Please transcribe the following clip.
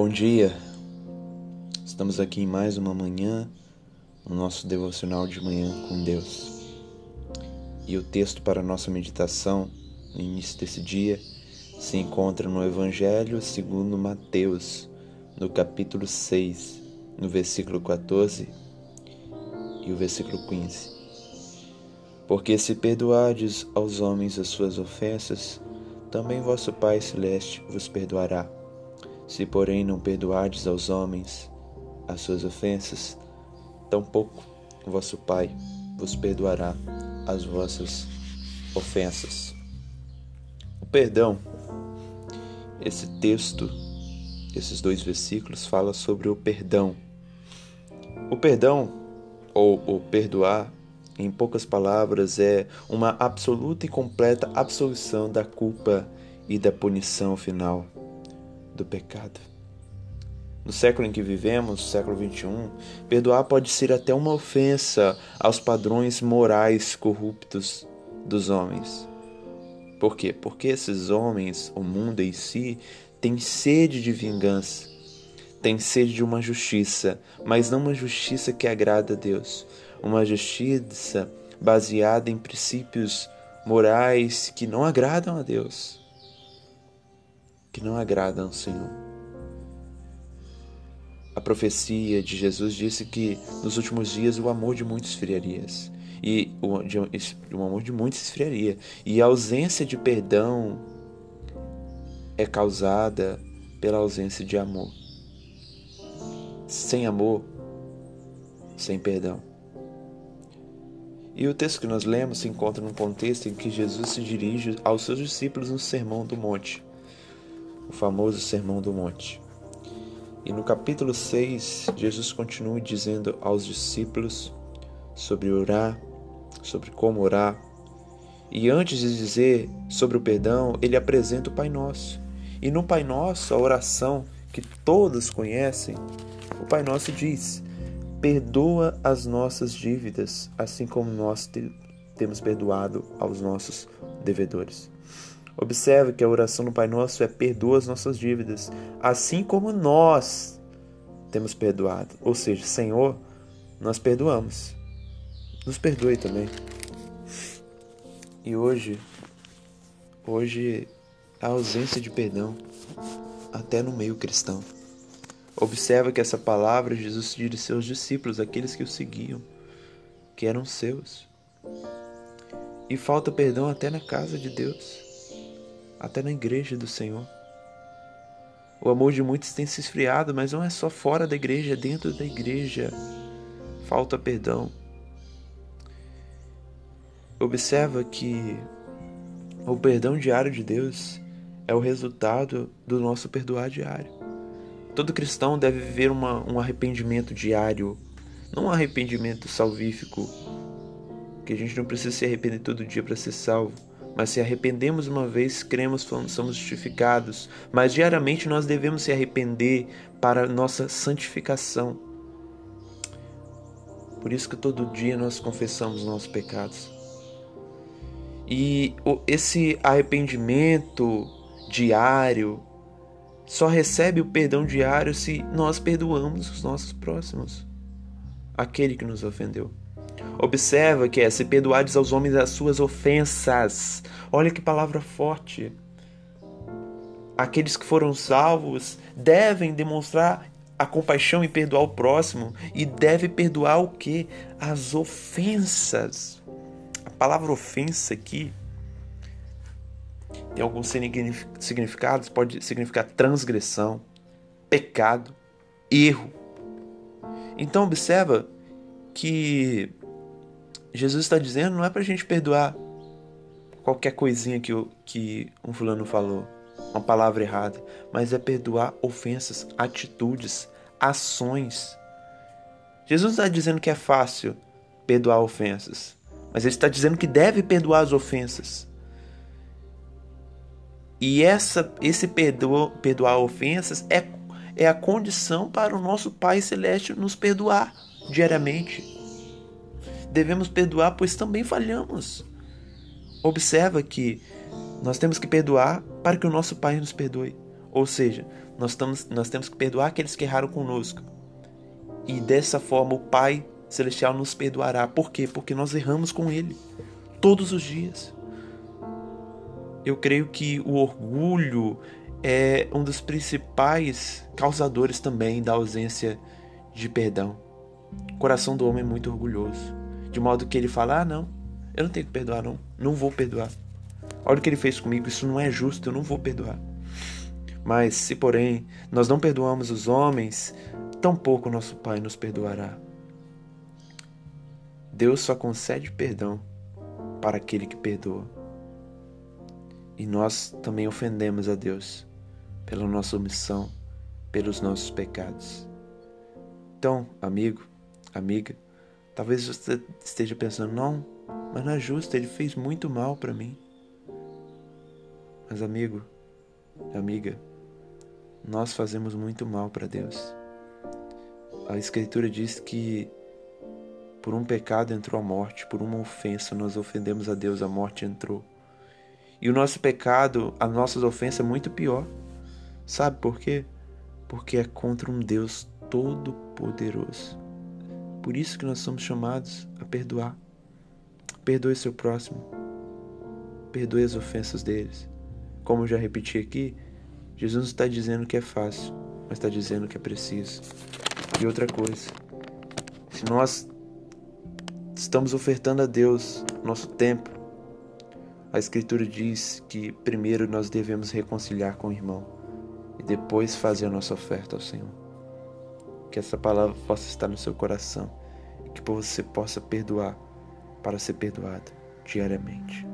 Bom dia, estamos aqui em mais uma manhã, no nosso devocional de manhã com Deus. E o texto para nossa meditação no início desse dia se encontra no Evangelho segundo Mateus, no capítulo 6, no versículo 14 e o versículo 15. Porque se perdoardes aos homens as suas ofensas, também vosso Pai Celeste vos perdoará. Se, porém, não perdoardes aos homens as suas ofensas, tampouco vosso Pai vos perdoará as vossas ofensas. O perdão, esse texto, esses dois versículos, fala sobre o perdão. O perdão, ou o perdoar, em poucas palavras, é uma absoluta e completa absolvição da culpa e da punição final do pecado. No século em que vivemos, século XXI, perdoar pode ser até uma ofensa aos padrões morais corruptos dos homens. Por quê? Porque esses homens, o mundo em si, tem sede de vingança, tem sede de uma justiça, mas não uma justiça que agrada a Deus, uma justiça baseada em princípios morais que não agradam a Deus, que não agradam ao Senhor. A profecia de Jesus disse que nos últimos dias o amor de muitos esfriaria. E o, de, o amor de muitos esfriaria. E a ausência de perdão é causada pela ausência de amor. Sem amor, sem perdão. E o texto que nós lemos se encontra num contexto em que Jesus se dirige aos seus discípulos no Sermão do Monte, o famoso Sermão do Monte. E no capítulo 6, Jesus continua dizendo aos discípulos sobre orar, sobre como orar. E antes de dizer sobre o perdão, ele apresenta o Pai Nosso. E no Pai Nosso, a oração que todos conhecem, o Pai Nosso diz: Perdoa as nossas dívidas, assim como nós te temos perdoado aos nossos devedores. Observe que a oração do Pai Nosso é perdoa as nossas dívidas, assim como nós temos perdoado. Ou seja, Senhor, nós perdoamos. Nos perdoe também. E hoje, hoje, a ausência de perdão, até no meio cristão. Observa que essa palavra Jesus dirigiu aos discípulos, aqueles que o seguiam, que eram seus. E falta perdão até na casa de Deus, até na igreja do Senhor. O amor de muitos tem se esfriado, mas não é só fora da igreja, é dentro da igreja. Falta perdão. Observa que o perdão diário de Deus é o resultado do nosso perdoar diário. Todo cristão deve viver uma, um arrependimento diário, não um arrependimento salvífico, que a gente não precisa se arrepender todo dia para ser salvo, mas se arrependemos uma vez, cremos, somos justificados, mas diariamente nós devemos se arrepender para nossa santificação. Por isso que todo dia nós confessamos nossos pecados. E esse arrependimento diário, só recebe o perdão diário se nós perdoamos os nossos próximos, aquele que nos ofendeu. Observa que é se perdoares aos homens as suas ofensas. Olha que palavra forte. Aqueles que foram salvos devem demonstrar a compaixão e perdoar o próximo e deve perdoar o que? As ofensas. A palavra ofensa aqui tem alguns significados, pode significar transgressão, pecado, erro. Então observa que Jesus está dizendo não é para a gente perdoar qualquer coisinha que, que um fulano falou, uma palavra errada, mas é perdoar ofensas, atitudes, ações. Jesus está dizendo que é fácil perdoar ofensas, mas ele está dizendo que deve perdoar as ofensas. E essa, esse perdoa, perdoar ofensas é, é a condição para o nosso Pai Celeste nos perdoar diariamente. Devemos perdoar, pois também falhamos. Observa que nós temos que perdoar para que o nosso Pai nos perdoe. Ou seja, nós, estamos, nós temos que perdoar aqueles que erraram conosco. E dessa forma o Pai Celestial nos perdoará. Por quê? Porque nós erramos com Ele todos os dias. Eu creio que o orgulho é um dos principais causadores também da ausência de perdão. O coração do homem é muito orgulhoso, de modo que ele fala: "Ah, não, eu não tenho que perdoar não, não vou perdoar. Olha o que ele fez comigo, isso não é justo, eu não vou perdoar." Mas se porém nós não perdoamos os homens, tampouco nosso Pai nos perdoará. Deus só concede perdão para aquele que perdoa. E nós também ofendemos a Deus pela nossa omissão, pelos nossos pecados. Então, amigo, amiga, talvez você esteja pensando, não, mas não é justo, ele fez muito mal para mim. Mas, amigo, amiga, nós fazemos muito mal para Deus. A Escritura diz que por um pecado entrou a morte, por uma ofensa nós ofendemos a Deus, a morte entrou. E o nosso pecado, as nossas ofensas é muito pior. Sabe por quê? Porque é contra um Deus todo-poderoso. Por isso que nós somos chamados a perdoar. Perdoe seu próximo. Perdoe as ofensas deles. Como eu já repeti aqui, Jesus não está dizendo que é fácil, mas está dizendo que é preciso. E outra coisa, se nós estamos ofertando a Deus nosso tempo, a Escritura diz que primeiro nós devemos reconciliar com o irmão e depois fazer a nossa oferta ao Senhor. Que essa palavra possa estar no seu coração que você possa perdoar para ser perdoado diariamente.